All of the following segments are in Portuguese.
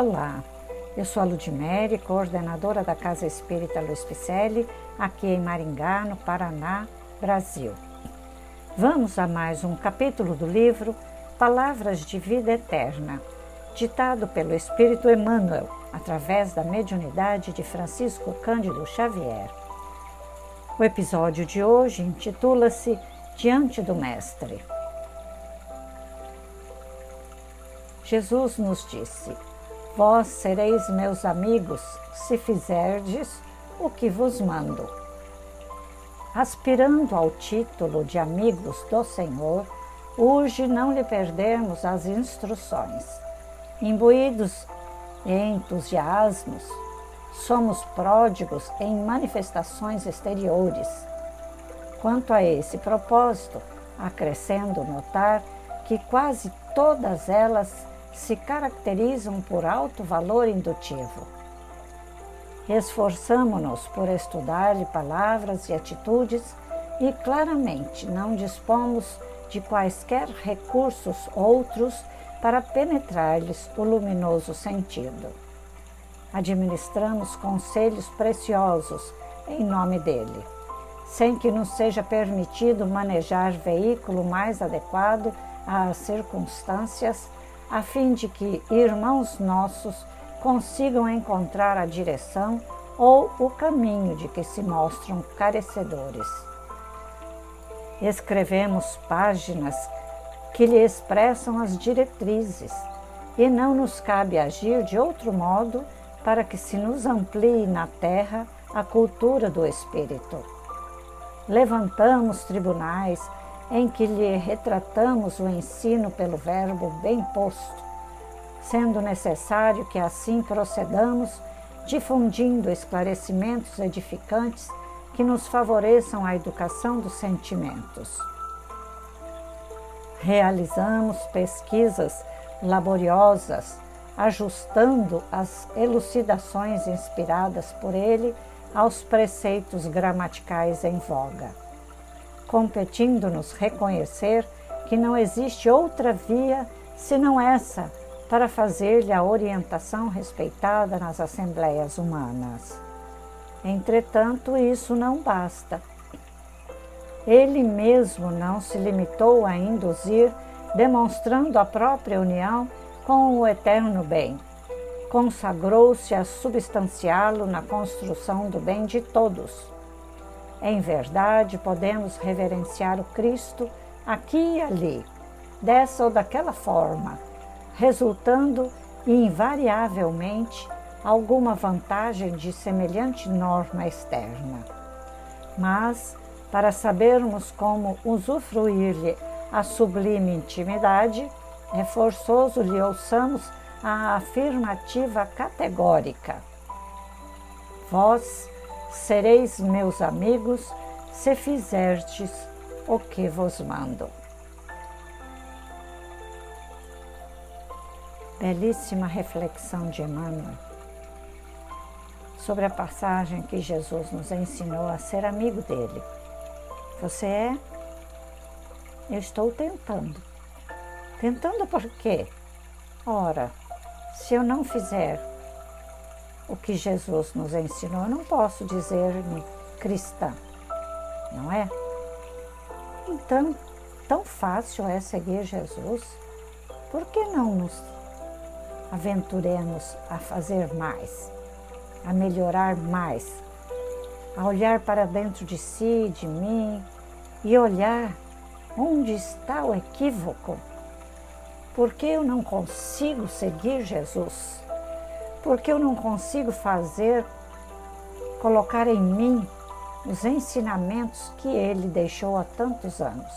Olá, eu sou a Ludmere, coordenadora da Casa Espírita Luiz Picelli, aqui em Maringá, no Paraná, Brasil. Vamos a mais um capítulo do livro Palavras de Vida Eterna, ditado pelo Espírito Emmanuel, através da mediunidade de Francisco Cândido Xavier. O episódio de hoje intitula-se Diante do Mestre. Jesus nos disse: Vós sereis meus amigos se fizerdes o que vos mando. Aspirando ao título de amigos do Senhor, urge não lhe perdermos as instruções. Imbuídos em entusiasmos, somos pródigos em manifestações exteriores. Quanto a esse propósito, acrescendo notar que quase todas elas se caracterizam por alto valor indutivo. Esforçamo-nos por estudar-lhe palavras e atitudes e claramente não dispomos de quaisquer recursos outros para penetrar-lhes o luminoso sentido. Administramos conselhos preciosos em nome dele, sem que nos seja permitido manejar veículo mais adequado às circunstâncias a fim de que irmãos nossos consigam encontrar a direção ou o caminho de que se mostram carecedores. Escrevemos páginas que lhe expressam as diretrizes e não nos cabe agir de outro modo para que se nos amplie na terra a cultura do espírito. Levantamos tribunais em que lhe retratamos o ensino pelo verbo bem posto, sendo necessário que assim procedamos, difundindo esclarecimentos edificantes que nos favoreçam a educação dos sentimentos. Realizamos pesquisas laboriosas, ajustando as elucidações inspiradas por ele aos preceitos gramaticais em voga competindo-nos reconhecer que não existe outra via senão essa para fazer-lhe a orientação respeitada nas assembleias humanas. Entretanto, isso não basta. Ele mesmo não se limitou a induzir, demonstrando a própria união com o eterno bem. Consagrou-se a substanciá-lo na construção do bem de todos em verdade, podemos reverenciar o Cristo aqui e ali, dessa ou daquela forma, resultando invariavelmente alguma vantagem de semelhante norma externa. Mas, para sabermos como usufruir-lhe a sublime intimidade, é forçoso lhe ouçamos a afirmativa categórica. Vós sereis meus amigos se fizerdes o que vos mando. Belíssima reflexão de Emmanuel sobre a passagem que Jesus nos ensinou a ser amigo dele. Você é? Eu estou tentando. Tentando por quê? Ora, se eu não fizer o que Jesus nos ensinou, eu não posso dizer-me cristã, não é? Então, tão fácil é seguir Jesus, por que não nos aventuremos a fazer mais, a melhorar mais, a olhar para dentro de si, de mim e olhar onde está o equívoco? Por que eu não consigo seguir Jesus? Porque eu não consigo fazer, colocar em mim os ensinamentos que ele deixou há tantos anos.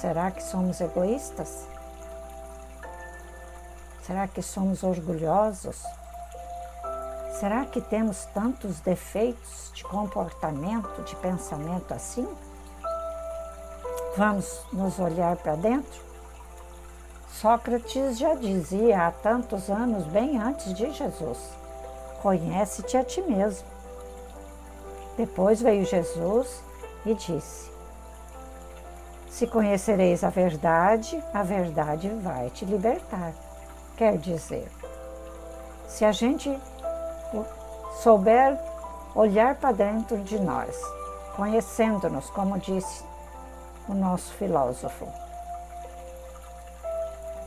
Será que somos egoístas? Será que somos orgulhosos? Será que temos tantos defeitos de comportamento, de pensamento assim? Vamos nos olhar para dentro? Sócrates já dizia há tantos anos, bem antes de Jesus: Conhece-te a ti mesmo. Depois veio Jesus e disse: Se conhecereis a verdade, a verdade vai te libertar. quer dizer? Se a gente souber olhar para dentro de nós, conhecendo-nos, como disse o nosso filósofo,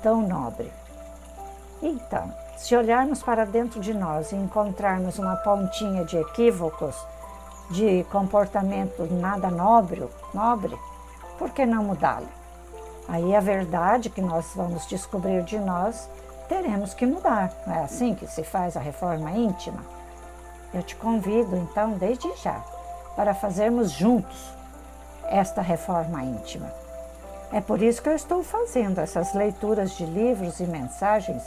tão nobre. Então, se olharmos para dentro de nós e encontrarmos uma pontinha de equívocos, de comportamento nada nobre, nobre, por que não mudá-lo? Aí a verdade que nós vamos descobrir de nós, teremos que mudar. Não é assim que se faz a reforma íntima? Eu te convido, então, desde já, para fazermos juntos esta reforma íntima. É por isso que eu estou fazendo essas leituras de livros e mensagens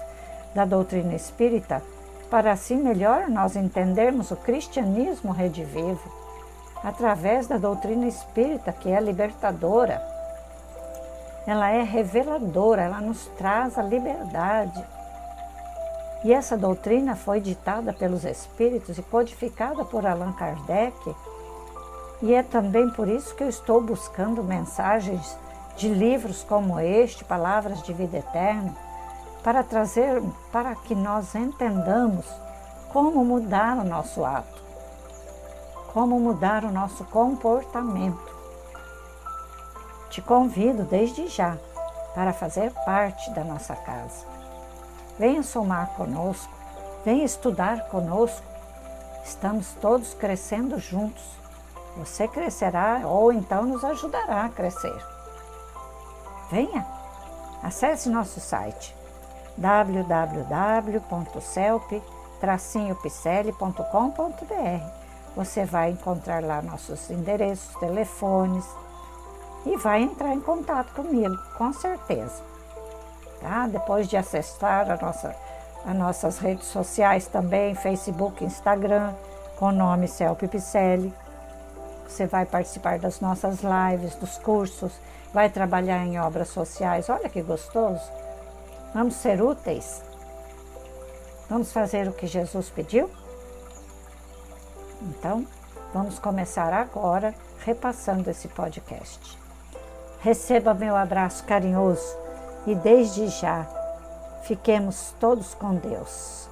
da doutrina espírita, para assim melhor nós entendermos o cristianismo redivivo, através da doutrina espírita, que é libertadora. Ela é reveladora, ela nos traz a liberdade. E essa doutrina foi ditada pelos espíritos e codificada por Allan Kardec. E é também por isso que eu estou buscando mensagens de livros como este, Palavras de Vida Eterna, para trazer, para que nós entendamos como mudar o nosso ato, como mudar o nosso comportamento. Te convido desde já para fazer parte da nossa casa. Venha somar conosco, venha estudar conosco. Estamos todos crescendo juntos. Você crescerá ou então nos ajudará a crescer. Venha, acesse nosso site www.celp-picelli.com.br. Você vai encontrar lá nossos endereços, telefones e vai entrar em contato comigo, com certeza. Tá? Depois de acessar a nossa, as nossas redes sociais também, Facebook, Instagram, com o nome Celp Picelli. Você vai participar das nossas lives, dos cursos, vai trabalhar em obras sociais. Olha que gostoso! Vamos ser úteis? Vamos fazer o que Jesus pediu? Então, vamos começar agora repassando esse podcast. Receba meu abraço carinhoso e desde já fiquemos todos com Deus.